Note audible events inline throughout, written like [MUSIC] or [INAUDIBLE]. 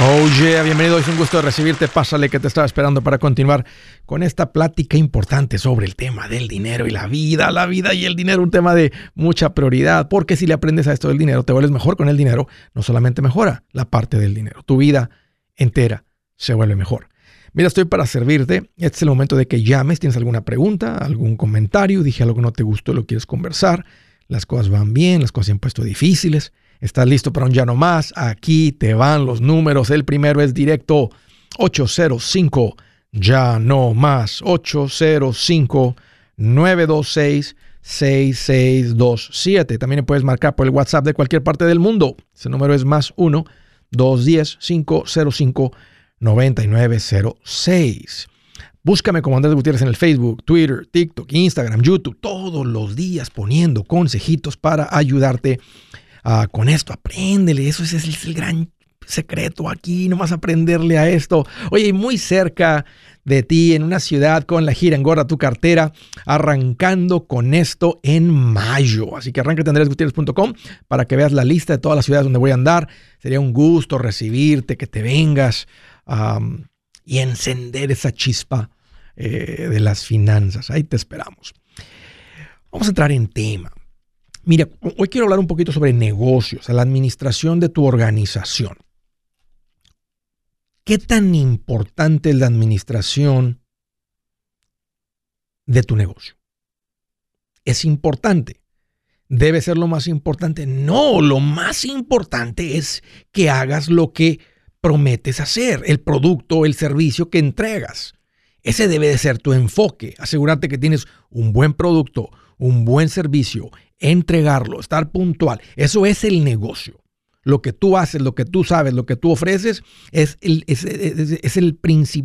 Oh yeah, bienvenido, es un gusto recibirte. Pásale que te estaba esperando para continuar con esta plática importante sobre el tema del dinero y la vida. La vida y el dinero, un tema de mucha prioridad, porque si le aprendes a esto del dinero, te vuelves mejor con el dinero, no solamente mejora la parte del dinero, tu vida entera se vuelve mejor. Mira, estoy para servirte. Este es el momento de que llames. ¿Tienes alguna pregunta, algún comentario? Dije algo que no te gustó, lo quieres conversar. Las cosas van bien, las cosas se han puesto difíciles. ¿Estás listo para un ya no más? Aquí te van los números. El primero es directo 805 ya no más 805 926 6627. También puedes marcar por el WhatsApp de cualquier parte del mundo. Ese número es más 1 210 505 9906. Búscame como Andrés Gutiérrez en el Facebook, Twitter, TikTok, Instagram, YouTube, todos los días poniendo consejitos para ayudarte Ah, con esto, apréndele, eso es, el gran secreto aquí, nomás aprenderle a esto. Oye, muy cerca de ti, en una ciudad con la gira Engorda tu cartera, arrancando con esto en mayo. Así que arranca andresgutierrez.com para que veas la lista de todas las ciudades donde voy a andar. Sería un gusto recibirte, que te vengas y encender esa chispa eh, de las finanzas. Ahí te esperamos. Vamos a entrar en tema. Mira, hoy quiero hablar un poquito sobre negocios, la administración de tu organización. ¿Qué tan importante es la administración de tu negocio? ¿Es importante? ¿Debe ser lo más importante? No, lo más importante es que hagas lo que prometes hacer, el producto, el servicio que entregas. Ese debe de ser tu enfoque. Asegúrate que tienes un buen producto, un buen servicio, entregarlo, estar puntual. Eso es el negocio. Lo que tú haces, lo que tú sabes, lo que tú ofreces es, el, es, el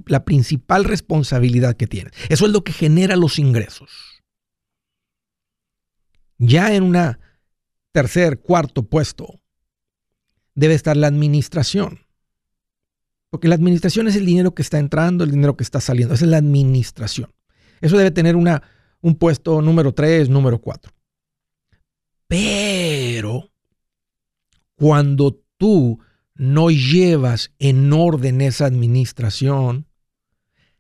la principal responsabilidad que tienes. Eso es lo que genera los ingresos. Ya en una tercer, cuarto puesto debe estar la administración. Porque la administración es el dinero que está entrando, el dinero que está saliendo. Esa es la administración. Eso debe tener una, un puesto número 3, número 4. Pero cuando tú no llevas en orden esa administración,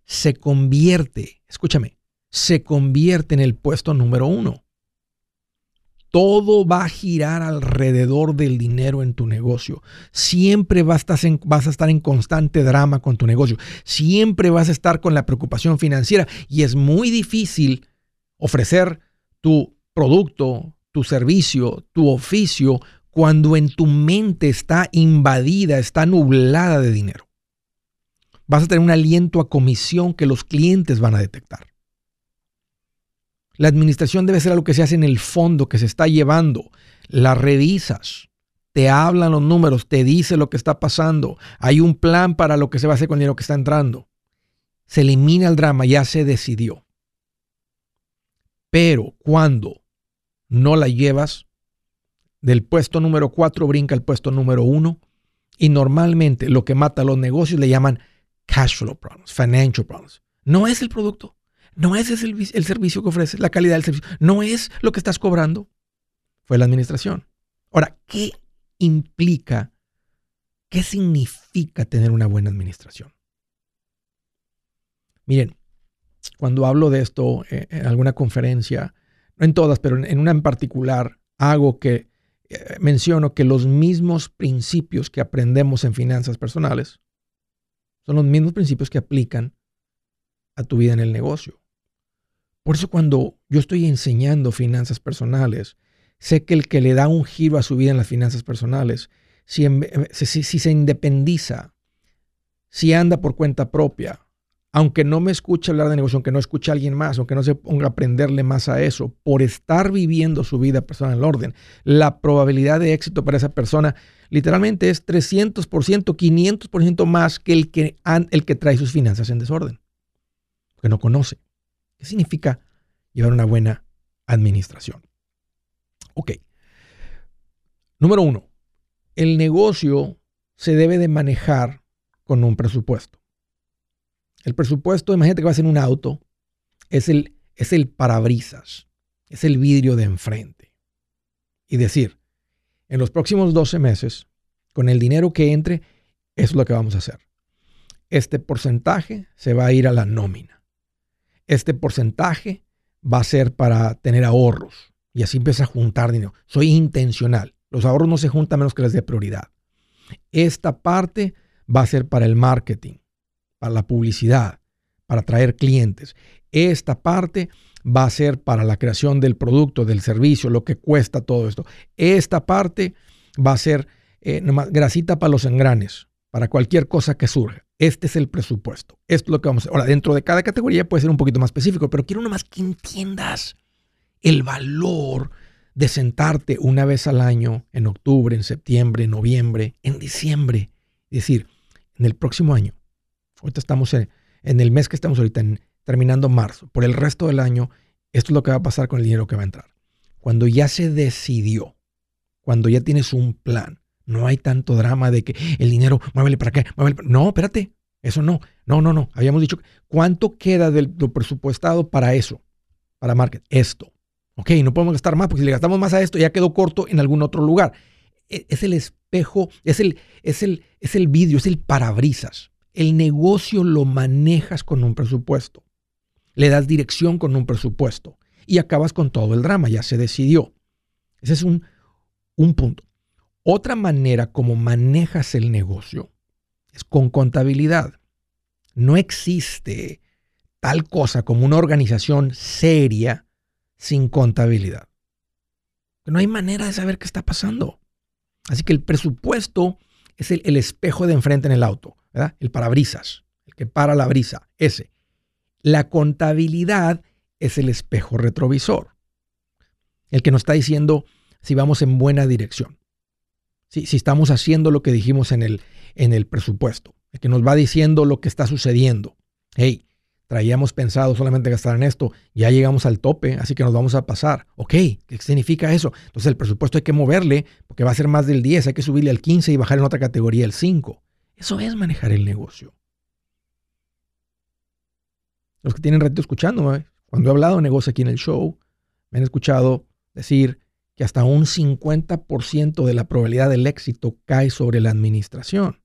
se convierte, escúchame, se convierte en el puesto número uno. Todo va a girar alrededor del dinero en tu negocio. Siempre vas a, vas a estar en constante drama con tu negocio. Siempre vas a estar con la preocupación financiera y es muy difícil ofrecer tu producto, tu servicio, tu oficio, cuando en tu mente está invadida, está nublada de dinero. Vas a tener un aliento a comisión que los clientes van a detectar. La administración debe ser algo que se hace en el fondo, que se está llevando. La revisas, te hablan los números, te dice lo que está pasando. Hay un plan para lo que se va a hacer con el dinero que está entrando. Se elimina el drama, ya se decidió. Pero cuando no la llevas, del puesto número 4 brinca al puesto número 1 y normalmente lo que mata a los negocios le llaman cash flow problems, financial problems. No es el producto, no es el, el servicio que ofreces, la calidad del servicio, no es lo que estás cobrando, fue la administración. Ahora, ¿qué implica, qué significa tener una buena administración? Miren, cuando hablo de esto eh, en alguna conferencia, no en todas, pero en una en particular, hago que eh, menciono que los mismos principios que aprendemos en finanzas personales son los mismos principios que aplican a tu vida en el negocio. Por eso cuando yo estoy enseñando finanzas personales, sé que el que le da un giro a su vida en las finanzas personales, si, si se independiza, si anda por cuenta propia, aunque no me escuche hablar de negocio, aunque no escuche a alguien más, aunque no se ponga a aprenderle más a eso, por estar viviendo su vida personal en orden, la probabilidad de éxito para esa persona literalmente es 300%, 500% más que el que, el que trae sus finanzas en desorden, que no conoce. ¿Qué significa llevar una buena administración? Ok. Número uno, el negocio se debe de manejar con un presupuesto. El presupuesto, imagínate que vas en un auto, es el, es el parabrisas, es el vidrio de enfrente. Y decir, en los próximos 12 meses, con el dinero que entre, Eso es lo que vamos a hacer. Este porcentaje se va a ir a la nómina. Este porcentaje va a ser para tener ahorros. Y así empieza a juntar dinero. Soy intencional. Los ahorros no se juntan menos que les dé prioridad. Esta parte va a ser para el marketing, para la publicidad, para atraer clientes. Esta parte va a ser para la creación del producto, del servicio, lo que cuesta todo esto. Esta parte va a ser eh, nomás grasita para los engranes, para cualquier cosa que surja. Este es el presupuesto. Esto es lo que vamos a hacer. Ahora, dentro de cada categoría puede ser un poquito más específico, pero quiero nomás que entiendas el valor de sentarte una vez al año, en octubre, en septiembre, en noviembre, en diciembre. Es decir, en el próximo año. Ahorita estamos en, el mes que estamos ahorita, terminando marzo. Por el resto del año, esto es lo que va a pasar con el dinero que va a entrar. Cuando ya se decidió, cuando ya tienes un plan, no hay tanto drama de que el dinero, muévele para acá, muévele para... No, espérate, eso no. No, no, no. Habíamos dicho, ¿cuánto queda del, presupuestado para eso? Para market. Esto. Ok, no podemos gastar más, porque si le gastamos más a esto, ya quedó corto en algún otro lugar. E, es el espejo, es el, es el, es el vidrio, es el parabrisas. El negocio lo manejas con un presupuesto. Le das dirección con un presupuesto. Y acabas con todo el drama, ya se decidió. Ese es un, un punto. Otra manera como manejas el negocio es con contabilidad. No existe tal cosa como una organización seria sin contabilidad. No hay manera de saber qué está pasando. Así que el presupuesto es el, espejo de enfrente en el auto, El parabrisas, el que para la brisa, ese. La contabilidad es el espejo retrovisor, el que nos está diciendo si vamos en buena dirección, si, si estamos haciendo lo que dijimos en el, en el presupuesto, el que nos va diciendo lo que está sucediendo. Hey, traíamos pensado solamente gastar en esto, ya llegamos al tope, así que nos vamos a pasar. Ok, ¿qué significa eso? Entonces el presupuesto hay que moverle porque va a ser más del 10, hay que subirle al 15 y bajar en otra categoría el 5. Eso es manejar el negocio. Los que tienen reto escuchando, cuando he hablado de negocio aquí en el show, me han escuchado decir que hasta un 50% de la probabilidad del éxito cae sobre la administración.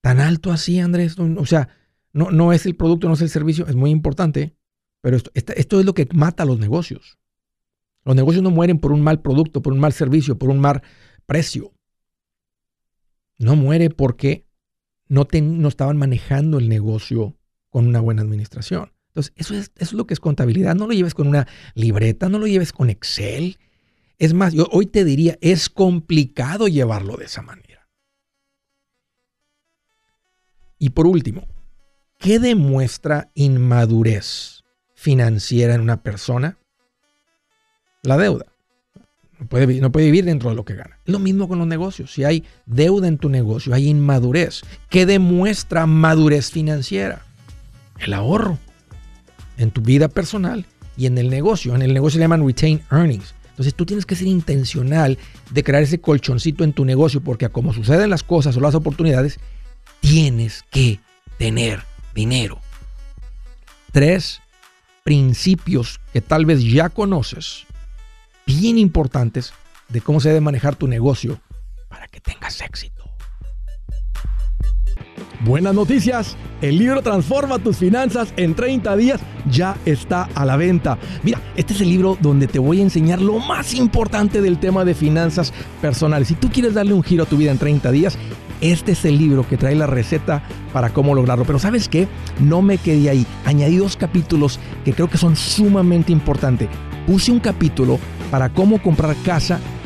Tan alto así, Andrés. O sea, no, no es el producto, no es el servicio, es muy importante, pero esto, esto es lo que mata a los negocios. Los negocios no mueren por un mal producto, por un mal servicio, por un mal precio. No muere porque no, no estaban manejando el negocio con una buena administración. Entonces, eso es, eso es lo que es contabilidad. No lo lleves con una libreta, no lo lleves con Excel. Es más, yo hoy te diría, es complicado llevarlo de esa manera. Y por último, ¿Qué demuestra inmadurez financiera en una persona? La deuda. No puede, vivir dentro de lo que gana. Lo mismo con los negocios. Si hay deuda en tu negocio, hay inmadurez. ¿Qué demuestra madurez financiera? El ahorro en tu vida personal y en el negocio. En el negocio le llaman retain earnings. Entonces tú tienes que ser intencional de crear ese colchoncito en tu negocio porque como suceden las cosas o las oportunidades, tienes que tener dinero. Tres principios que tal vez ya conoces, bien importantes de cómo se debe manejar tu negocio para que tengas éxito. Buenas noticias, el libro Transforma tus finanzas en 30 días ya está a la venta. Mira, este es el libro donde te voy a enseñar lo más importante del tema de finanzas personales. Si tú quieres darle un giro a tu vida en 30 días, este es el libro que trae la receta para cómo lograrlo. Pero sabes qué? No me quedé ahí. Añadí dos capítulos que creo que son sumamente importantes. Puse un capítulo para cómo comprar casa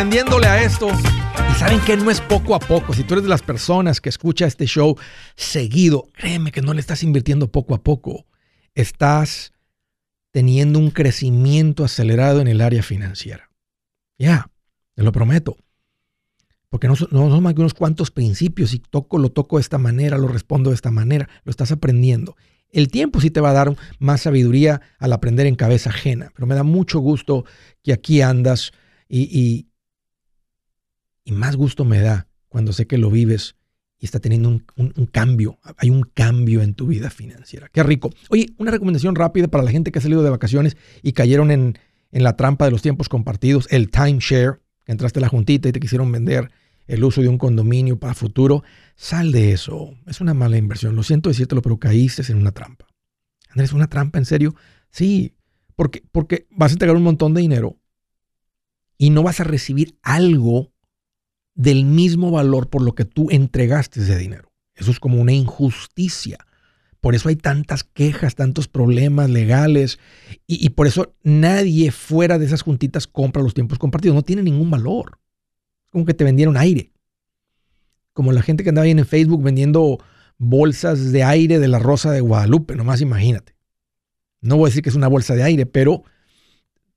Aprendiéndole a esto. Y saben que no es poco a poco. Si tú eres de las personas que escucha este show seguido, créeme que no le estás invirtiendo poco a poco. Estás teniendo un crecimiento acelerado en el área financiera. Ya, te lo prometo. Porque no, son- más que unos cuantos principios. Si toco, lo toco de esta manera, lo respondo de esta manera. Lo estás aprendiendo. El tiempo sí te va a dar más sabiduría al aprender en cabeza ajena. Pero me da mucho gusto que aquí andas y, y más gusto me da cuando sé que lo vives y está teniendo un, un- cambio. Hay un cambio en tu vida financiera. Qué rico. Oye, una recomendación rápida para la gente que ha salido de vacaciones y cayeron en, en la trampa de los tiempos compartidos, el timeshare, que entraste a la juntita y te quisieron vender el uso de un condominio para futuro. Sal de eso. Es una mala inversión. Lo siento decírtelo, pero caíste en una trampa. Andrés, ¿una trampa en serio? Sí, porque, porque vas a entregar un montón de dinero y no vas a recibir algo del mismo valor por lo que tú entregaste ese dinero. Eso es como una injusticia. Por eso hay tantas quejas, tantos problemas legales y, por eso nadie fuera de esas juntitas compra los tiempos compartidos. No tiene ningún valor. Como que te vendieron aire. Como la gente que andaba ahí en Facebook vendiendo bolsas de aire de la Rosa de Guadalupe, nomás imagínate. No voy a decir que es una bolsa de aire, pero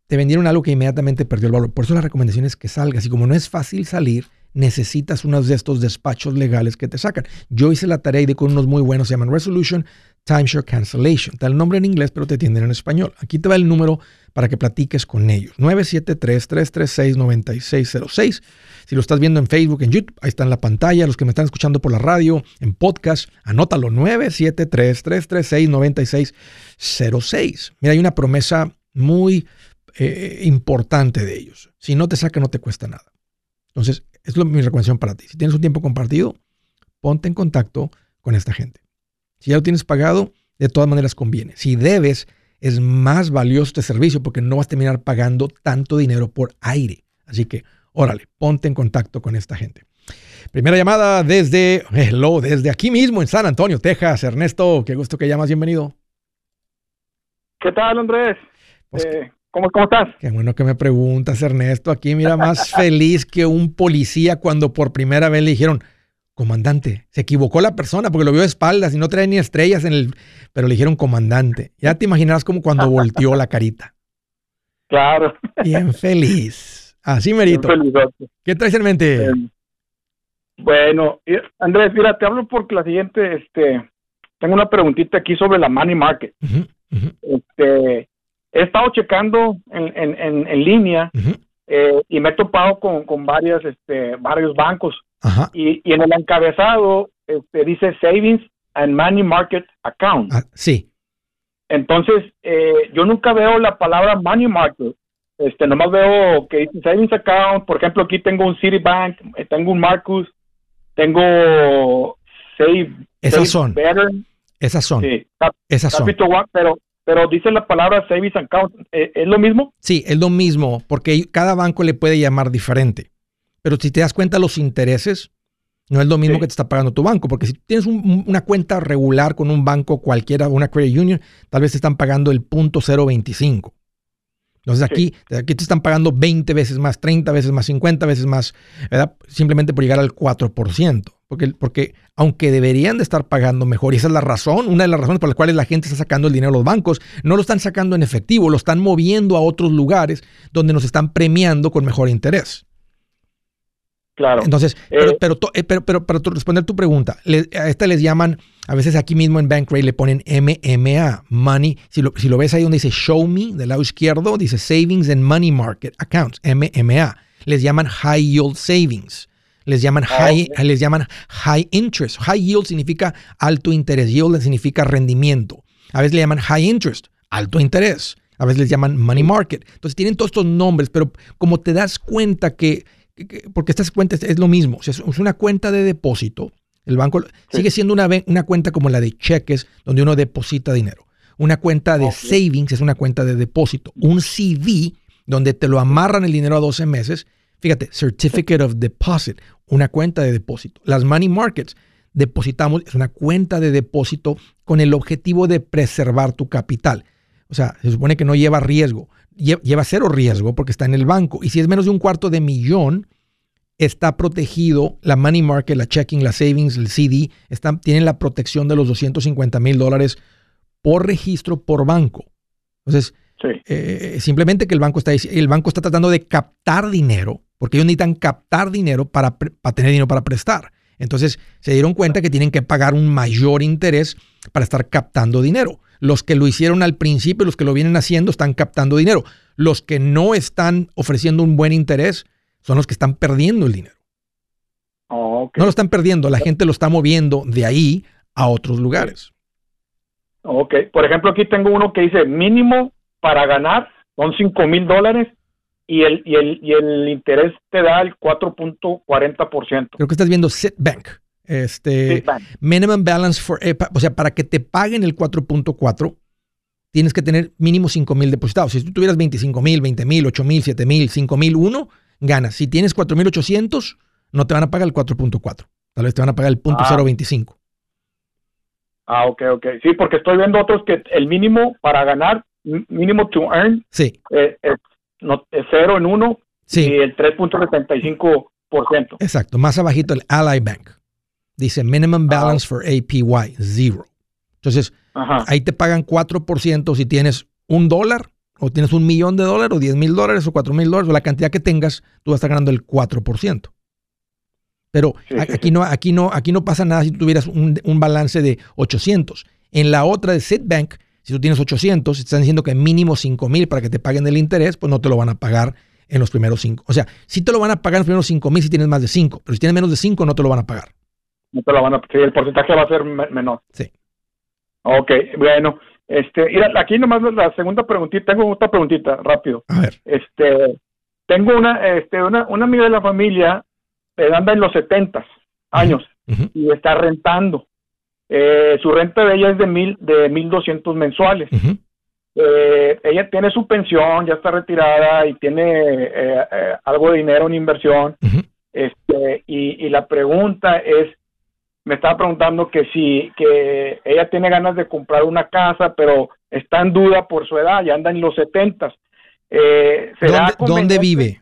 te vendieron algo que inmediatamente perdió el valor. Por eso la recomendación es que salgas. Y como no es fácil salir, necesitas unos de estos despachos legales que te sacan. Yo hice la tarea y di con unos muy buenos, se llaman Resolution Timeshare Cancellation. Está el nombre en inglés, pero te atienden en español. Aquí te va el número para que platiques con ellos. 973-336-9606. Si lo estás viendo en Facebook, en YouTube, ahí está en la pantalla. Los que me están escuchando por la radio, en podcast, anótalo. 973-336-9606. Mira, hay una promesa muy eh, importante de ellos. Si no te saca, no te cuesta nada. Entonces, es lo, mi recomendación para ti. Si tienes un tiempo compartido, ponte en contacto con esta gente. Si ya lo tienes pagado, de todas maneras conviene. Si debes, es más valioso este servicio porque no vas a terminar pagando tanto dinero por aire. Así que, órale, ponte en contacto con esta gente. Primera llamada desde, hello, desde aquí mismo en San Antonio, Texas. Ernesto, qué gusto que llamas, bienvenido. ¿Qué tal, Andrés? Pues, Eh, ¿cómo, ¿Cómo estás? Qué bueno que me preguntas, Ernesto. Aquí mira más [LAUGHS] feliz que un policía cuando por primera vez le dijeron, comandante, se equivocó la persona porque lo vio de espaldas y no trae ni estrellas en el, pero le dijeron comandante. Ya te imaginarás como cuando volteó la carita. [LAUGHS] Claro. Bien feliz. Así merito. Bien. ¿Qué traes en mente? Eh, bueno, Andrés, mira, te hablo porque la siguiente, este, tengo una preguntita aquí sobre la money market. Este, he estado checando en, en, en, en línea eh, y me he topado con, con varias, este, varios bancos Ajá. y, y en el encabezado este, dice Savings and Money Market Account. Ah, sí. Entonces, eh, yo nunca veo la palabra money market. Este, nomás veo que dice savings account. Por ejemplo, aquí tengo un Citibank, eh, tengo un Marcus, tengo Save, Esas Save son. Better, Esas son. sí, Cap- Esas son. One, pero, pero dice la palabra savings account. Eh, ¿Es lo mismo? Sí, es lo mismo, porque cada banco le puede llamar diferente. Pero si te das cuenta, los intereses no es lo mismo Sí. que te está pagando tu banco, porque si tienes un- un- una cuenta regular con un banco cualquiera, una credit union, tal vez te están pagando el punto 025. Entonces aquí, aquí te están pagando 20 veces más, 30 veces más, 50 veces más, ¿verdad? Simplemente por llegar al 4%. Porque, porque aunque deberían de estar pagando mejor, y esa es la razón, una de las razones por las cuales la gente está sacando el dinero a los bancos, no lo están sacando en efectivo, lo están moviendo a otros lugares donde nos están premiando con mejor interés. Claro. Entonces, pero, eh, pero, eh, pero, pero, para responder tu pregunta, a esta les llaman, a veces aquí mismo en Bankrate le ponen MMA, Money. Si lo, si lo ves ahí donde dice Show Me, del lado izquierdo, dice Savings and Money Market Accounts, MMA. Les llaman High Yield Savings. Les llaman, ah, high, les llaman high interest. High yield significa alto interés. Yield significa rendimiento. A veces le llaman high interest, alto interés. A veces les llaman money market. Entonces tienen todos estos nombres, pero como te das cuenta que porque estas cuentas es lo mismo, es una cuenta de depósito. El banco sigue siendo una, una, cuenta como la de cheques, donde uno deposita dinero. Una cuenta de savings es una cuenta de depósito. Un CD, donde te lo amarran el dinero a 12 meses. Fíjate, Certificate of Deposit, una cuenta de depósito. Las money markets, depositamos, es una cuenta de depósito con el objetivo de preservar tu capital. O sea, se supone que no lleva riesgo lleva cero riesgo porque está en el banco. Y si es menos de un cuarto de millón, está protegido la money market, la checking, la savings, el CD, tienen la protección de los 250 mil dólares por registro por banco. Entonces, eh, simplemente que el banco, está, el banco está tratando de captar dinero, porque ellos necesitan captar dinero para, para tener dinero para prestar. Entonces, se dieron cuenta que tienen que pagar un mayor interés para estar captando dinero. Los que lo hicieron al principio, los que lo vienen haciendo, están captando dinero. Los que no están ofreciendo un buen interés son los que están perdiendo el dinero. No lo están perdiendo, la gente lo está moviendo de ahí a otros lugares. Ok, por ejemplo, aquí tengo uno que dice mínimo para ganar son 5 mil dólares y el, y, el, y el interés te da el 4.40%. Creo que estás viendo Citbank. Este, minimum balance for, eh, o sea, para que te paguen el 4.4, tienes que tener mínimo 5 mil depositados. Si tú tuvieras 25 mil, 20 mil, 8 mil, 7 mil, 5 mil, 1, ganas. Si tienes 4 mil 800, no te van a pagar el 4.4. Tal vez te van a pagar el punto ah. 0.25. Ah, ok, ok. Sí, porque estoy viendo otros que el mínimo para ganar, mínimo to earn, sí. Eh, es, no, es 0 en 1 sí. y el 3.75%. Exacto, más abajito el Ally Bank. Dice minimum balance for APY, zero. Entonces, ahí te pagan 4% si tienes un dólar, o tienes un millón de dólares, o 10 mil dólares, o 4 mil dólares, o la cantidad que tengas, tú vas a estar ganando el 4%. Pero aquí, No, aquí, no, aquí no pasa nada si tú tuvieras un, balance de 800. En la otra de Citibank, si tú tienes 800, están diciendo que mínimo 5 mil para que te paguen el interés, pues no te lo van a pagar en los primeros 5. O sea, sí te lo van a pagar en los primeros 5 mil si tienes más de 5, pero si tienes menos de 5 no te lo van a pagar no te van a, sí, el porcentaje va a ser menor. Sí. Ok, bueno, este, mira, aquí nomás la segunda preguntita, tengo otra preguntita, rápido. A ver. Este, tengo una, este, una, una amiga de la familia, eh, anda en los 70 años y está rentando. Eh, su renta de ella es de mil, de mil doscientos mensuales. eh, ella tiene su pensión, ya está retirada y tiene eh, eh, algo de dinero en inversión. Este, y, y la pregunta es, me estaba preguntando que si que ella tiene ganas de comprar una casa, pero está en duda por su edad, ya anda en los setentas. Eh, ¿Dónde, vive?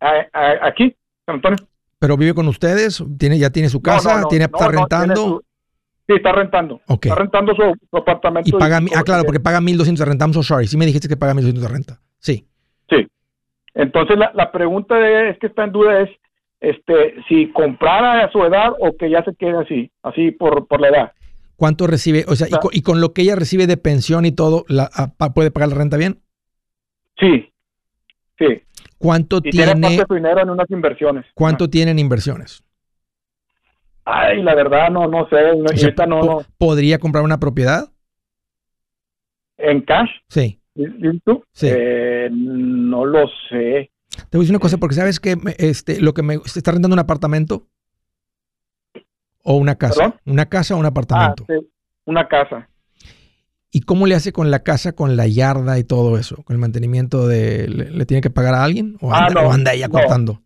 aquí, Antonio. ¿Pero vive con ustedes? ¿Tiene, ¿Ya tiene su casa? ¿Tiene, ¿Está rentando? Sí, está rentando. Está rentando su, apartamento. Y paga, ah, claro, porque paga 1.200 de renta. I'm so sorry. Sí me dijiste que paga 1.200 de renta. Sí. Sí. Entonces la, la pregunta de, es que está en duda es este, si comprara a su edad o que ya se quede así, así por, por la edad. ¿Cuánto recibe? O sea, y, con, lo que ella recibe de pensión y todo, la, ¿puede pagar la renta bien? Sí, sí. ¿Cuánto tiene? Tiene su dinero en unas inversiones. ¿Cuánto tiene en inversiones? Ay, la verdad no, no sé. no, ¿Podría comprar una propiedad? ¿En cash? Sí. tú? Sí. Eh, no lo sé. Te voy a decir una cosa, porque sabes que este, lo que me está rentando un apartamento o una casa. ¿Una casa o un apartamento? Ah, sí, una casa. ¿Y cómo le hace con la casa, con la yarda y todo eso? ¿Con el mantenimiento de... ¿Le, tiene que pagar a alguien? ¿O ah, anda, ella cortando?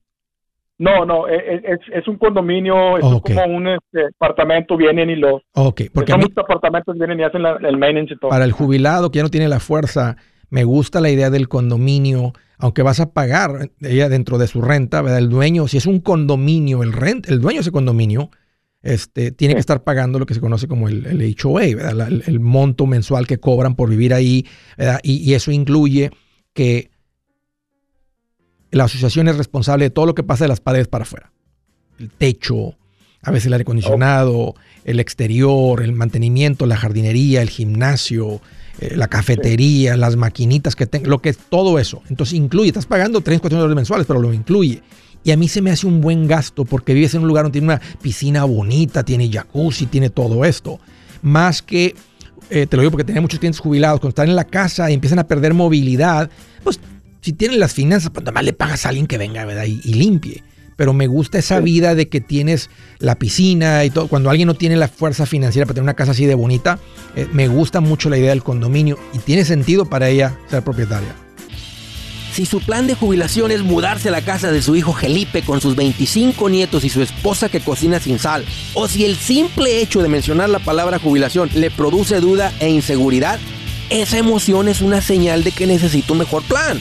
No, no, e, e, es, un condominio, es como un este, apartamento, vienen y lo... Ok, porque... Muchos apartamentos vienen y hacen el maintenance y todo. Para el jubilado que ya no tiene la fuerza Me gusta la idea del condominio, aunque vas a pagar ella dentro de su renta, ¿verdad? El dueño, si es un condominio, el rent, el dueño de ese condominio, este, tiene que estar pagando lo que se conoce como el, HOA, ¿verdad? El, monto mensual que cobran por vivir ahí, ¿verdad? Y, eso incluye que la asociación es responsable de todo lo que pasa de las paredes para afuera. El techo, a veces el aire acondicionado, el exterior, el mantenimiento, la jardinería, el gimnasio, eh, la cafetería, las maquinitas que tengan, lo que es todo eso. Entonces incluye, estás pagando 3, 4 dólares mensuales, pero lo incluye. Y a mí se me hace un buen gasto porque vives en un lugar donde tiene una piscina bonita, tiene jacuzzi, tiene todo esto. Más que, eh, te lo digo porque tenía muchos clientes jubilados, cuando están en la casa y empiezan a perder movilidad, pues si tienen las finanzas, pues nada le pagas a alguien que venga, ¿verdad? Y, limpie. Pero me gusta esa vida de que tienes la piscina y todo. Cuando alguien no tiene la fuerza financiera para tener una casa así de bonita, eh, me gusta mucho la idea del condominio y tiene sentido para ella ser propietaria. Si su plan de jubilación es mudarse a la casa de su hijo Felipe con sus 25 nietos y su esposa que cocina sin sal, o si el simple hecho de mencionar la palabra jubilación le produce duda e inseguridad, esa emoción es una señal de que necesita un mejor plan.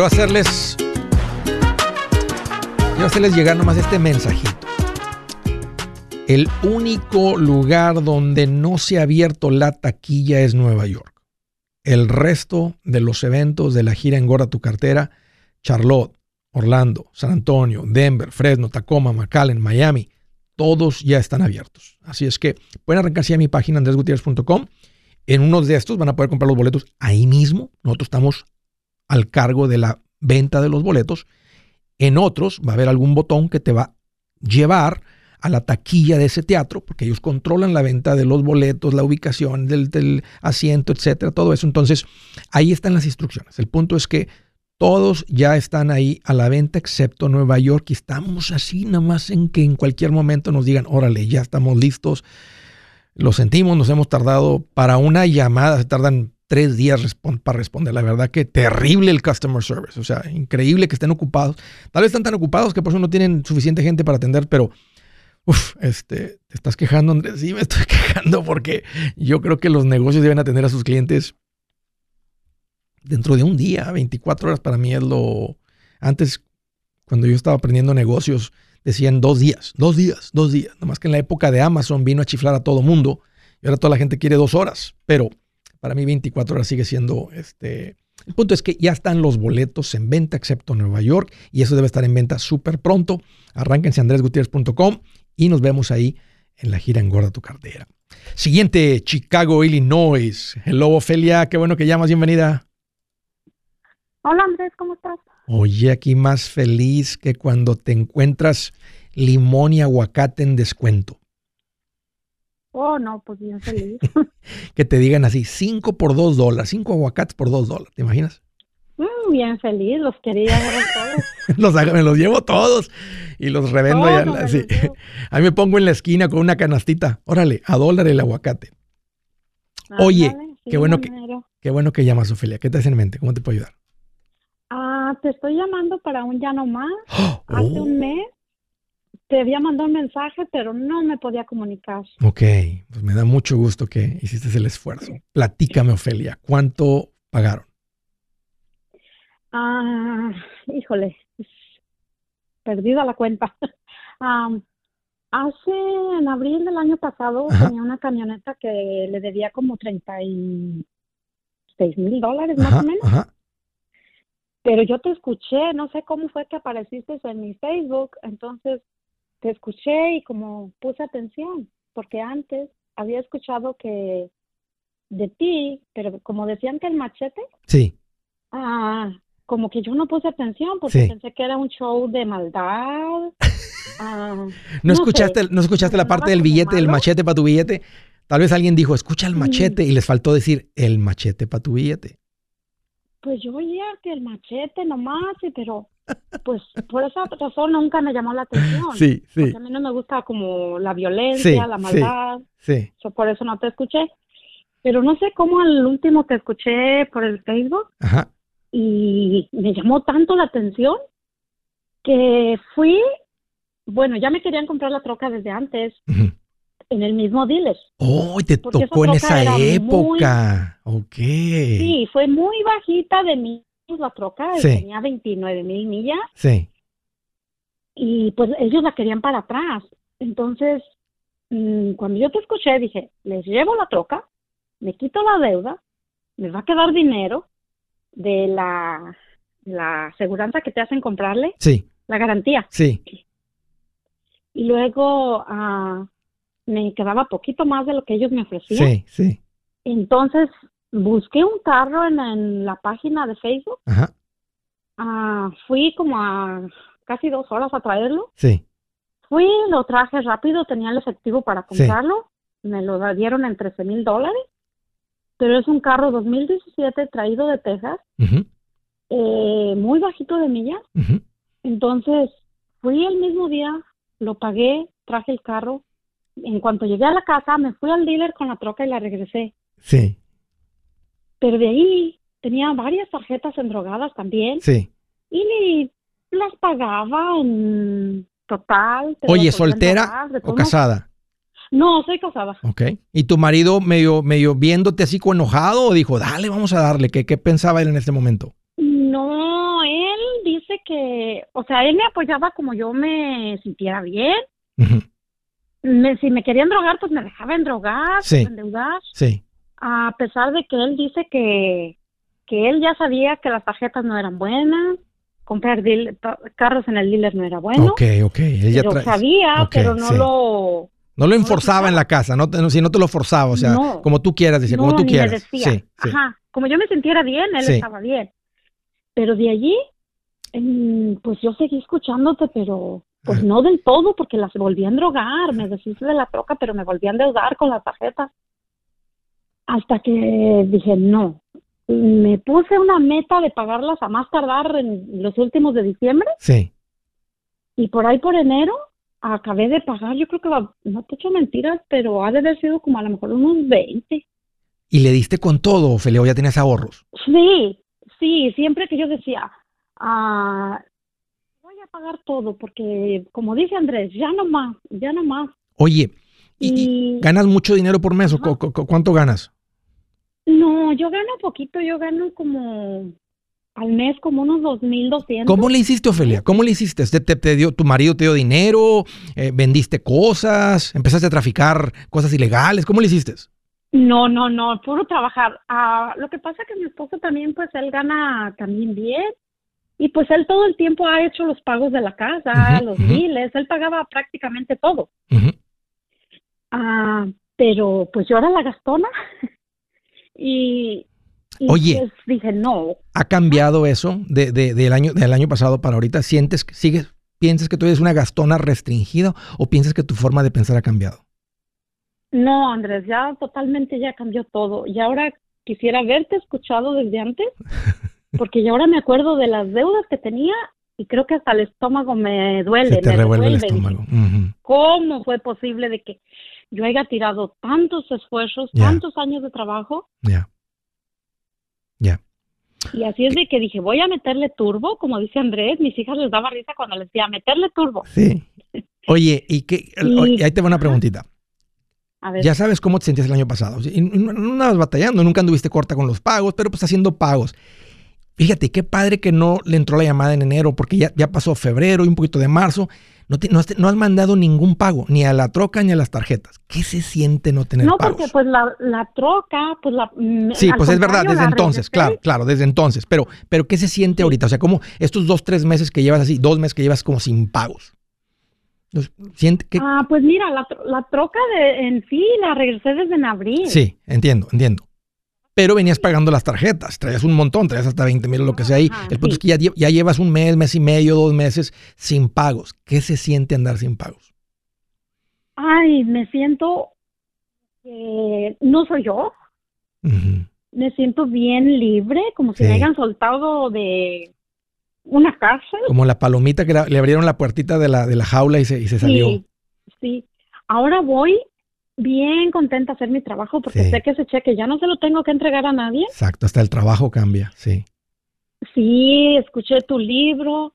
Quiero hacerles. Quiero hacerles llegar nomás este mensajito. El único lugar donde no se ha abierto la taquilla es Nueva York. El resto de los eventos de la gira Engorda tu cartera, Charlotte, Orlando, San Antonio, Denver, Fresno, Tacoma, McAllen, Miami, todos ya están abiertos. Así es que pueden arrancarse a mi página andresgutierrez.com. En unos de estos van a poder comprar los boletos ahí mismo. Nosotros estamos al cargo de la venta de los boletos. En otros va a haber algún botón que te va a llevar a la taquilla de ese teatro, porque ellos controlan la venta de los boletos, la ubicación del, asiento, etcétera, todo eso. Entonces, ahí están las instrucciones. El punto es que todos ya están ahí a la venta, excepto Nueva York, y estamos así, nada más en que en cualquier momento nos digan, órale, ya estamos listos. Lo sentimos, nos hemos tardado para una llamada, se tardan tres días para responder. La verdad que terrible el customer service. O sea, increíble que estén ocupados. Tal vez están tan ocupados que por eso no tienen suficiente gente para atender, pero uf, este, te estás quejando, Andrés. Sí, me estoy [LAUGHS] quejando porque yo creo que los negocios deben atender a sus clientes dentro de un día. 24 horas para mí es lo... Antes, cuando yo estaba aprendiendo negocios, decían dos días, dos días, dos días. Nomás que en la época de Amazon vino a chiflar a todo mundo y ahora toda la gente quiere dos horas. Pero para mí 24 horas sigue siendo este... El punto es que ya están los boletos en venta, excepto Nueva York, y eso debe estar en venta súper pronto. Arránquense a andresgutierrez.com y nos vemos ahí en la gira Engorda tu cartera. Siguiente, Chicago, Illinois. Hello, Ofelia, qué bueno que llamas, bienvenida. Hola Andrés, ¿cómo estás? Oye, aquí más feliz que cuando te encuentras limón y aguacate en descuento. Oh, no, pues bien feliz. [LAUGHS] que te digan así, cinco por dos dólares, cinco aguacates por dos dólares, ¿te imaginas? Mm, bien feliz, los quería [LAUGHS] todos. los, me los llevo todos y los revendo. ya, así. Ahí [LAUGHS] me pongo en la esquina con una canastita. Órale, a dólar el aguacate. Oye, qué, bueno que, qué bueno que llamas, Ofelia. ¿Qué te hace en mente? ¿Cómo te puedo ayudar? Ah, te estoy llamando para un ya no más. [GASPS] Hace un oh. mes te había mandado un mensaje, pero no me podía comunicar. Ok, pues me da mucho gusto que hiciste el esfuerzo. Platícame, Ofelia, ¿cuánto pagaron? Ah, híjole, pues, perdida la cuenta. [LAUGHS] hace, en abril del año pasado, tenía una camioneta que le debía como 36 mil dólares más o menos. pero yo te escuché, no sé cómo fue que apareciste en mi Facebook, entonces te escuché y como puse atención, porque antes había escuchado que de ti, pero como decían que el machete, Sí. ah, como que yo no puse atención porque Sí. pensé que era un show de maldad. [LAUGHS] ah, ¿No, escuchaste, ¿no escuchaste la parte del billete, del machete para tu billete? Tal vez alguien dijo, escucha el machete y les faltó decir el machete para tu billete. Pues yo oía que el machete nomás, pero pues por esa razón nunca me llamó la atención. Sí, sí, Porque a mí no me gusta como la violencia, Sí, la maldad. sí. so, por eso no te escuché. Pero no sé cómo al último te escuché por el Facebook Ajá. y me llamó tanto la atención que fui, bueno, ya me querían comprar la troca desde antes Ujú. en el mismo dealer. Oh, te esa tocó en esa era muy- época. Ok. Sí, fue muy bajita de mí la troca, y Sí. tenía 29 mil millas Sí. y pues ellos la querían para atrás. Entonces, mm, cuando yo te escuché, dije, les llevo la troca, me quito la deuda, me va a quedar dinero de la, la aseguranza que te hacen comprarle, Sí, la garantía. sí. Y luego ah, me quedaba poquito más de lo que ellos me ofrecían. Sí, sí. Entonces, busqué un carro en, en la página de Facebook. Ajá. Ah, fui como a casi dos horas a traerlo. Sí. Fui, lo traje rápido, tenía el efectivo para Sí. comprarlo. Me lo dieron en 13 mil dólares. Pero es un carro 2017 traído de Texas, eh, muy bajito de millas. Entonces, fui el mismo día, lo pagué, traje el carro. En cuanto llegué a la casa, me fui al dealer con la troca y la regresé. Sí, Pero de ahí tenía varias tarjetas endrogadas también sí. y las pagaba en total. Oye, ¿soltera o casada? No, soy casada. Ok. ¿Y tu marido medio, medio viéndote así con enojado o dijo, dale, vamos a darle? ¿Qué, qué pensaba él en este momento? No, él dice que, o sea, él me apoyaba como yo me sintiera bien. Me- si me querían drogar, pues me dejaban drogar, Sí. endeudar. Sí. A pesar de que él dice que, que él ya sabía que las tarjetas no eran buenas, comprar deal- carros en el dealer no era bueno. ok, ok. Pero trae- sabía, pero no sí. lo... No lo lo enforzaba en la casa, no, no- si no te lo forzaba, o sea, No. como tú quieras, decía, como tú quieras. decía. Sí, sí. Ajá, como yo me sintiera bien, él estaba bien. Pero de allí, pues yo seguí escuchándote, pero pues Ajá. no del todo, porque las volvían a drogar. Me deshice de la troca, pero me volvían a endeudar con las tarjetas. Hasta que dije, no. Me puse una meta de pagarlas a más tardar en los últimos de diciembre Sí. y por ahí por enero acabé de pagar, yo creo que va- no te echo mentiras, pero ha de haber sido como a lo mejor unos 20. ¿Y le diste con todo, Ophelia, o ya tenías ahorros? Sí, sí, siempre que yo decía, ah, voy a pagar todo, porque como dice Andrés, ya no más, ya no más. Oye, ¿y, y ganas mucho dinero por mes o cuánto ganas? No, yo gano poquito, yo gano como al mes como unos 2.200. ¿Cómo le hiciste, Ofelia? ¿Cómo le hiciste? ¿Te, te- te dio, ¿Tu marido te dio dinero? Eh, ¿Vendiste cosas? ¿Empezaste a traficar cosas ilegales? ¿Cómo le hiciste? No, no, no, puro trabajar. Ah, lo que pasa que mi esposo también, pues él gana también bien. Y pues él todo el tiempo ha hecho los pagos de la casa, los ujú. biles, él pagaba prácticamente todo. Ujú. Ah, pero pues yo era la gastona. Y, y, Oye. pues dije, no, ¿Ha cambiado eso de, de- del, año, del año pasado para ahorita? ¿Sientes, que- sigues, piensas que tú eres una gastona restringida o piensas que tu forma de pensar ha cambiado? no, Andrés, ya totalmente ya cambió todo. Y ahora quisiera haberte escuchado desde antes, [LAUGHS] porque ya ahora me acuerdo de las deudas que tenía y creo que hasta el estómago me duele. Se te me revuelve el revuelve, estómago. ¿Cómo fue posible de que yo haya tirado tantos esfuerzos, tantos años de trabajo? Ya. Ya. Y así es de que dije, voy a meterle turbo, como dice Andrés, mis hijas les daba risa cuando les decía, meterle turbo. Sí. Oye, y qué, [LAUGHS] Y- ahí te va una preguntita. A ver, Ya sabes cómo te sentías el año pasado. No, no andabas batallando, nunca anduviste corta con los pagos, pero pues haciendo pagos. Fíjate, qué padre que no le entró la llamada en enero, porque ya, ya pasó febrero y un poquito de marzo. No, no, has, mandado ningún pago, ni a la troca ni a las tarjetas. ¿Qué se siente no tener No, pagos? porque pues la, la troca, pues la... mm, Sí, pues es verdad, desde entonces, claro, claro, desde entonces. Pero, pero ¿qué se siente ahorita? O sea, como estos dos, tres meses que llevas así, dos meses que llevas como sin pagos. ¿Siente que... Ah, pues mira, la, la troca de, en sí la regresé desde en abril. Sí, entiendo, entiendo pero venías pagando las tarjetas, traías un montón, traías hasta 20 mil o lo que sea ahí. El punto es que ya, ya, llevas un mes, mes y medio, dos meses sin pagos. ¿Qué se siente andar sin pagos? Ay, me siento que no soy yo. Me siento bien libre, como si me hayan soltado de una cárcel. Como la palomita que le abrieron la puertita de la, de la jaula y se, y se salió. Sí, sí. Ahora voy bien contenta hacer mi trabajo porque sé que ese cheque ya no se lo tengo que entregar a nadie. Exacto, hasta el trabajo cambia, sí. Sí, escuché tu libro,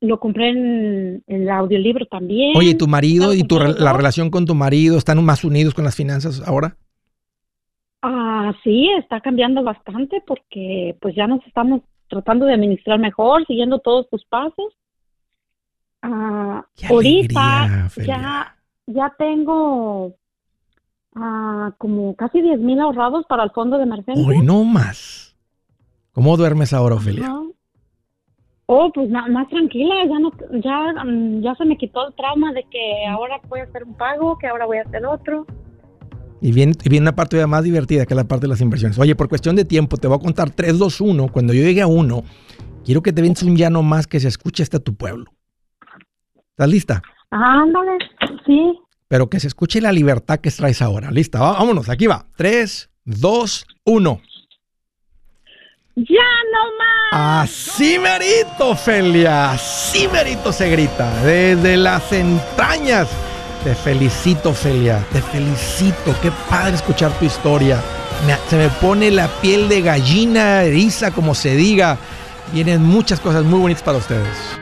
lo compré en, el audiolibro también. Oye, ¿tu marido y tu, la relación con tu marido están más unidos con las finanzas ahora? Ah, sí, está cambiando bastante porque pues ya nos estamos tratando de administrar mejor, siguiendo todos tus pasos. Ah, ahorita ya ya tengo ah, como casi 10 mil ahorrados para el fondo de emergencia. Hoy no más. ¿Cómo duermes ahora, Ofelia? Oh, pues más tranquila, ya no, ya, mm, ya se me quitó el trauma de que ahora voy a hacer un pago, que ahora voy a hacer otro. Y viene, y viene una parte más divertida que la parte de las inversiones. Oye, por cuestión de tiempo, te voy a contar 3, 2, 1. Cuando yo llegue a 1, quiero que te vienes un llano más que se escuche hasta tu pueblo. ¿Estás lista? Ándale, sí. Pero que se escuche la libertad que traes ahora. Lista, vámonos, aquí va. Tres, dos, uno. ¡Ya no más! Así merito, Ofelia. Así merito se grita. Desde las entrañas. Te felicito, Ofelia. Te felicito. Qué padre escuchar tu historia. se me pone la piel de gallina, eriza, como se diga. Vienen muchas cosas muy bonitas para ustedes.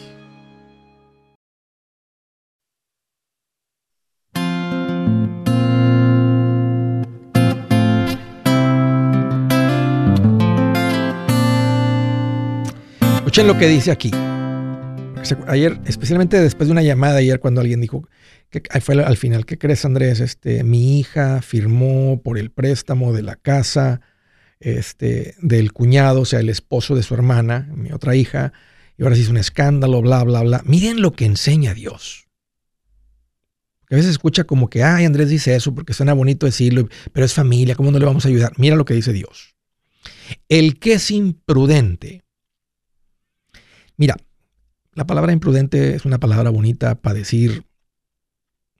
Escuchen lo que dice aquí. Ayer, especialmente después de una llamada ayer cuando alguien dijo, que fue al final, ¿qué crees Andrés? Este, mi hija firmó por el préstamo de la casa este, del cuñado, o sea, el esposo de su hermana, mi otra hija, y ahora sí es un escándalo, bla, bla, bla. Miren lo que enseña Dios. a veces escucha como que, ay, Andrés dice eso porque suena bonito decirlo, pero es familia, ¿cómo no le vamos a ayudar? Mira lo que dice Dios. El que es imprudente Mira, la palabra imprudente es una palabra bonita para decir,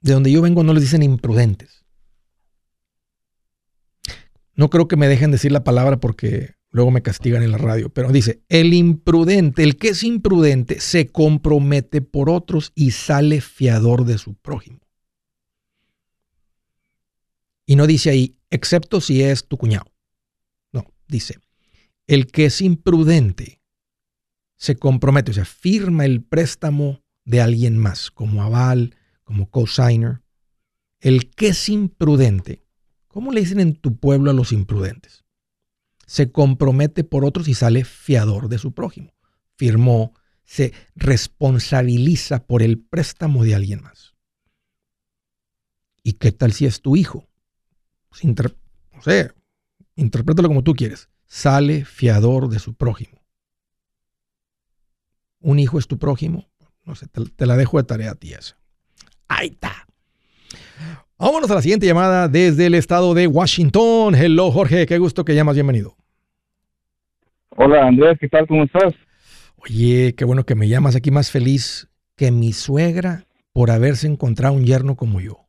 de donde yo vengo no les dicen imprudentes. No creo que me dejen decir la palabra porque luego me castigan en la radio, pero dice, el imprudente, el que es imprudente, se compromete por otros y sale fiador de su prójimo. Y no dice ahí, excepto si es tu cuñado. No, dice, el que es imprudente se compromete, o sea, firma el préstamo de alguien más, como aval, como cosigner. El que es imprudente, ¿cómo le dicen en tu pueblo a los imprudentes? Se compromete por otros y sale fiador de su prójimo. Firmó, se responsabiliza por el préstamo de alguien más. ¿Y qué tal si es tu hijo? No sé, interprétalo como tú quieres. Sale fiador de su prójimo un hijo es tu prójimo, No sé, te, la dejo de tarea a ti esa. Ahí está. Vámonos a la siguiente llamada desde el estado de Washington. Hello, Jorge, qué gusto que llamas, bienvenido. Hola, Andrés, ¿qué tal? ¿Cómo estás? Oye, qué bueno que me llamas aquí más feliz que mi suegra por haberse encontrado un yerno como yo.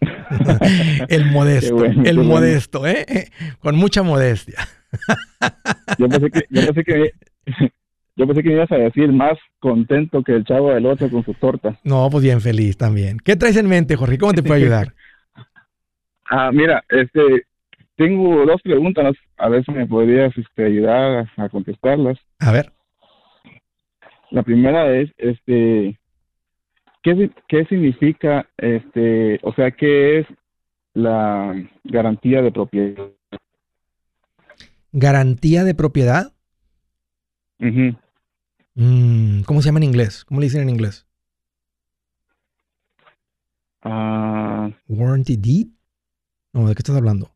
[LAUGHS] el modesto, el modesto, ¿eh? Con mucha modestia. yo pensé que, yo pensé que, yo pensé que ibas a decir más contento que el chavo del otro con su torta. No, pues bien feliz también. ¿Qué traes en mente, Jorge? ¿Cómo te puedo ayudar? [LAUGHS] ah, mira, este, tengo dos preguntas, a ver si me podrías este, ayudar a, contestarlas. A ver. La primera es, este, ¿qué, ¿qué significa, este, o sea, qué es la garantía de propiedad? ¿Garantía de propiedad? Mhm. Mm, ¿Cómo se llama en inglés? ¿Cómo le dicen en inglés? Ah. ¿Warranty deed? No, ¿de qué estás hablando?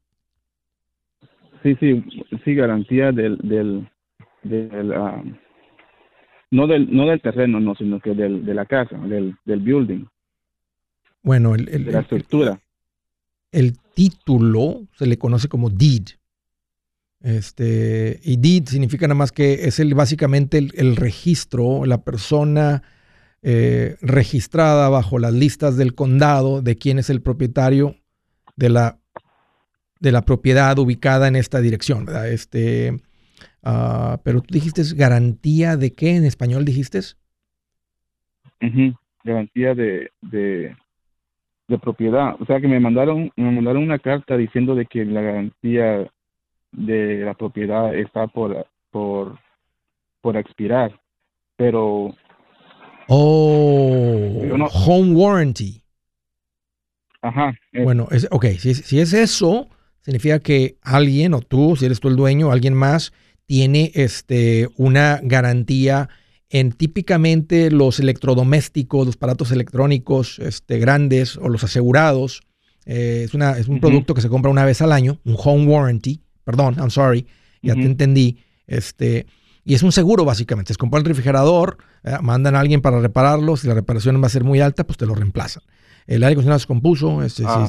Sí, sí, sí, garantía del, del, del ah, no del, no del terreno, no, sino que del, de la casa, del, del building. Bueno, el, el, de la estructura. El, título se le conoce como deed. Este, y deed significa nada más que es el, básicamente el, registro, la persona eh, registrada bajo las listas del condado de quién es el propietario de la, de la propiedad ubicada en esta dirección, ¿verdad? Este, uh, pero tú dijiste garantía de qué en español dijiste? Garantía de, de, de, propiedad. O sea que me mandaron, me mandaron una carta diciendo de que la garantía de la propiedad está por, por, por expirar, pero... Oh, home warranty. Ajá. Bueno, es, ok, si, si, es eso, significa que alguien, o tú, si eres tú el dueño, alguien más, tiene este, una garantía en típicamente los electrodomésticos, los aparatos electrónicos este, grandes o los asegurados. Eh, es, una, es un producto que se compra una vez al año, un home warranty perdón, I'm sorry, ya te entendí. Este, y es un seguro básicamente. Se compra el refrigerador, eh, mandan a alguien para repararlo, si la reparación va a ser muy alta, pues te lo reemplazan. El aire acondicionado se compuso, este, si ah.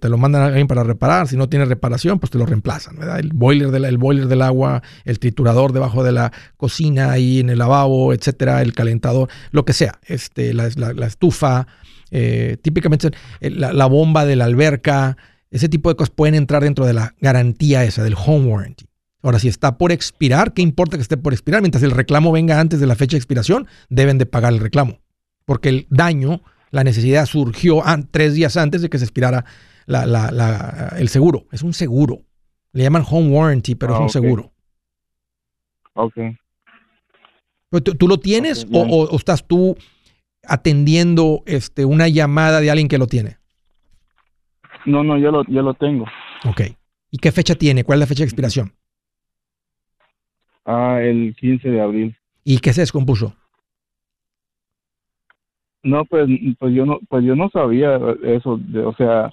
te lo mandan a alguien para reparar, si no tiene reparación, pues te lo reemplazan. El, boiler el boiler del agua, el triturador debajo de la cocina, ahí en el lavabo, etcétera, el calentador, lo que sea, este, la, estufa, eh, típicamente eh, la bomba de la alberca, ese tipo de cosas pueden entrar dentro de la garantía esa, del home warranty. Ahora, si está por expirar, ¿qué importa que esté por expirar? Mientras el reclamo venga antes de la fecha de expiración, deben de pagar el reclamo. Porque el daño, la necesidad surgió tres días antes de que se expirara el seguro. Es un seguro. Le llaman home warranty, pero es un seguro. Ok. ¿Tú, lo tienes o, estás tú atendiendo este, una llamada de alguien que lo tiene? No, no, yo lo, yo lo tengo. Ok. ¿Y qué fecha tiene? ¿Cuál es la fecha de expiración? Ah, el 15 de abril. ¿Y qué se descompuso? No, pues, pues yo no, pues yo no sabía eso, o sea,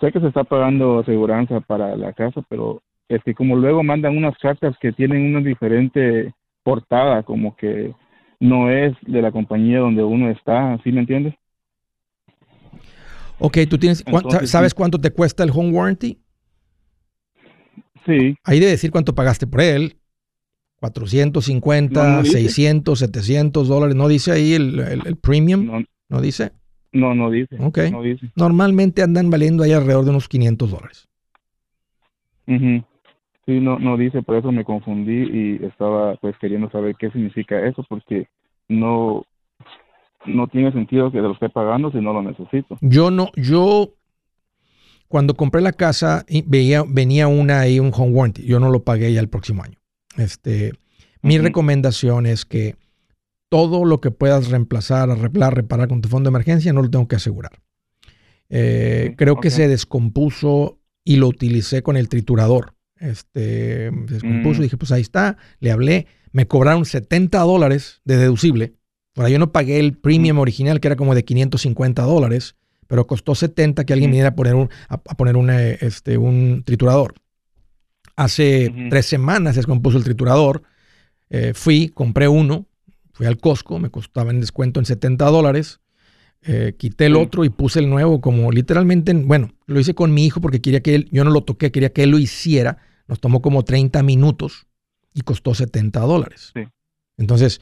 sé que se está pagando aseguranza para la casa, pero es que como luego mandan unas cartas que tienen una diferente portada, como que no es de la compañía donde uno está, ¿sí me entiendes? Ok, ¿tú tienes, ¿sabes cuánto te cuesta el home warranty? Sí. Ahí de decir cuánto pagaste por él. 450, 600, 700 dólares. ¿No dice ahí el, el, premium? No, dice? No, no dice. Ok. Normalmente andan valiendo ahí alrededor de unos 500 dólares. Sí, no, no dice, por eso me confundí y estaba pues queriendo saber qué significa eso, porque no, no tiene sentido que lo esté pagando si no lo necesito. Yo no, yo cuando compré la casa veía, venía una ahí, un home warranty. Yo no lo pagué ya el próximo año. Este, mi recomendación es que todo lo que puedas reemplazar, arreglar, reparar con tu fondo de emergencia, no lo tengo que asegurar. Eh, creo que se descompuso y lo utilicé con el triturador. Este, se descompuso, mm. dije, pues ahí está, le hablé, me cobraron 70 dólares de deducible Ahora, yo no pagué el premium original, que era como de 550 dólares, pero costó 70 que alguien viniera a poner un, a, poner un, este, un triturador. Hace tres semanas se descompuso el triturador. Eh, fui, compré uno, Fui al Costco, me costaba en descuento en 70 dólares. Eh, quité el otro y puse el nuevo como literalmente, bueno, lo hice con mi hijo porque quería que él, yo no lo toqué, quería que él lo hiciera. Nos tomó como 30 minutos y costó 70 dólares. Entonces,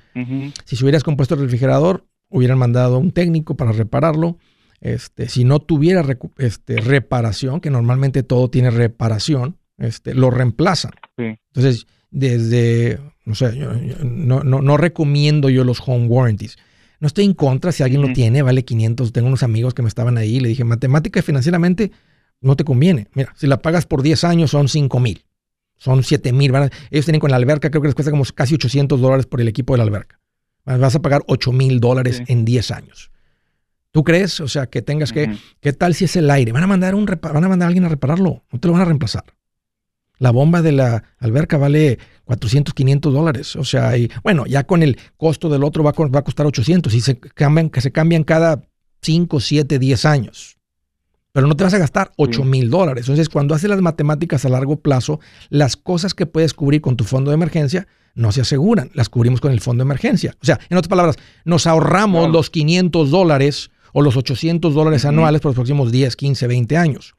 si se hubieras compuesto el refrigerador, hubieran mandado un técnico para repararlo. Este, si no tuviera este, reparación, que normalmente todo tiene reparación, este, lo reemplazan. Entonces, desde, no sé, no, no, recomiendo yo los home warranties. No estoy en contra, si alguien lo tiene, vale 500. Tengo unos amigos que me estaban ahí, le dije, matemática y financieramente no te conviene. Mira, si la pagas por 10 años son 5 mil, son 7 mil. Ellos tienen con la alberca, creo que les cuesta como casi 800 dólares por el equipo de la alberca. Vas a pagar 8 mil dólares en 10 años. ¿Tú crees? O sea, que tengas que, ¿qué tal si es el aire? Van a mandar un van a mandar a alguien a repararlo, no te lo van a reemplazar. La bomba de la alberca vale 400, 500 dólares. O sea, y, bueno, ya con el costo del otro va a, va a costar 800 y se cambian, que se cambian cada 5, 7, 10 años. Pero no te vas a gastar 8 mil dólares. Entonces, cuando haces las matemáticas a largo plazo, las cosas que puedes cubrir con tu fondo de emergencia no se aseguran. Las cubrimos con el fondo de emergencia. O sea, en otras palabras, nos ahorramos los 500 dólares o los 800 dólares anuales por los próximos 10, 15, 20 años.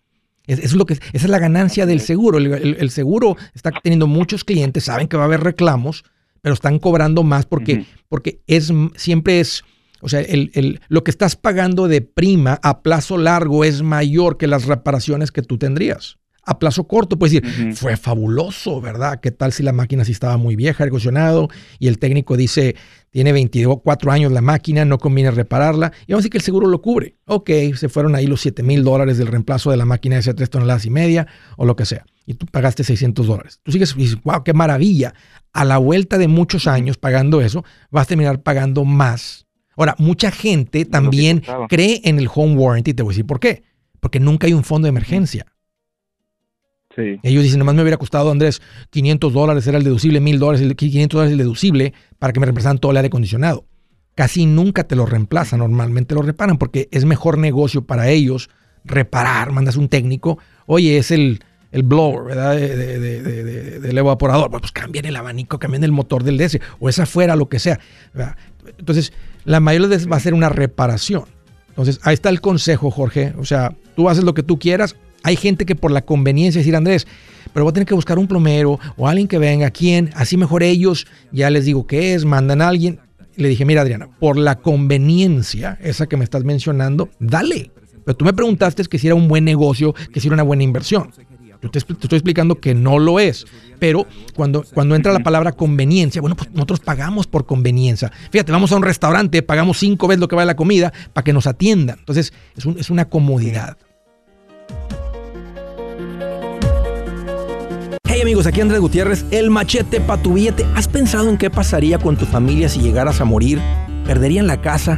Es, lo que, esa es la ganancia del seguro. El, seguro está teniendo muchos clientes, saben que va a haber reclamos, pero están cobrando más porque, porque es, siempre es, o sea, el, lo que estás pagando de prima a plazo largo es mayor que las reparaciones que tú tendrías a plazo corto, puedes decir, fue fabuloso, ¿verdad? ¿Qué tal si la máquina sí estaba muy vieja, aire y el técnico dice, tiene 24 años la máquina, no conviene repararla, y vamos a decir que el seguro lo cubre. Ok, se fueron ahí los 7 mil dólares del reemplazo de la máquina de ese 3 toneladas y media, o lo que sea, y tú pagaste 600 dólares. Tú sigues y dices, wow, qué maravilla. A la vuelta de muchos años pagando eso, vas a terminar pagando más. Ahora, mucha gente también cree en el home warranty, te voy a decir por qué. Porque nunca hay un fondo de emergencia. Ellos dicen, nomás me hubiera costado, Andrés, 500 dólares era el deducible, 1000 dólares, 500 dólares el deducible para que me reemplazaran todo el aire acondicionado. Casi nunca te lo reemplazan, normalmente lo reparan porque es mejor negocio para ellos reparar, mandas un técnico, oye, es el, el blower, ¿verdad? del evaporador, pues cambian el abanico, cambian el motor del DS, o es afuera, lo que sea. Entonces, la mayoría de veces va a ser una reparación. Entonces, ahí está el consejo, Jorge. O sea, tú haces lo que tú quieras, hay gente que por la conveniencia decir, Andrés, pero voy a tener que buscar un plomero o alguien que venga, ¿quién? Así mejor ellos, ya les digo qué es, mandan a alguien. Le dije, mira Adriana, por la conveniencia, esa que me estás mencionando, dale. Pero tú me preguntaste que si era un buen negocio, que si era una buena inversión. Yo te, estoy explicando que no lo es. Pero cuando, cuando entra la palabra conveniencia, bueno, pues nosotros pagamos por conveniencia. Fíjate, vamos a un restaurante, pagamos cinco veces lo que vale la comida para que nos atiendan. Entonces, es, es una comodidad. Hey amigos, aquí Andrés Gutiérrez, el machete para tu billete. ¿Has pensado en qué pasaría con tu familia si llegaras a morir? ¿Perderían la casa?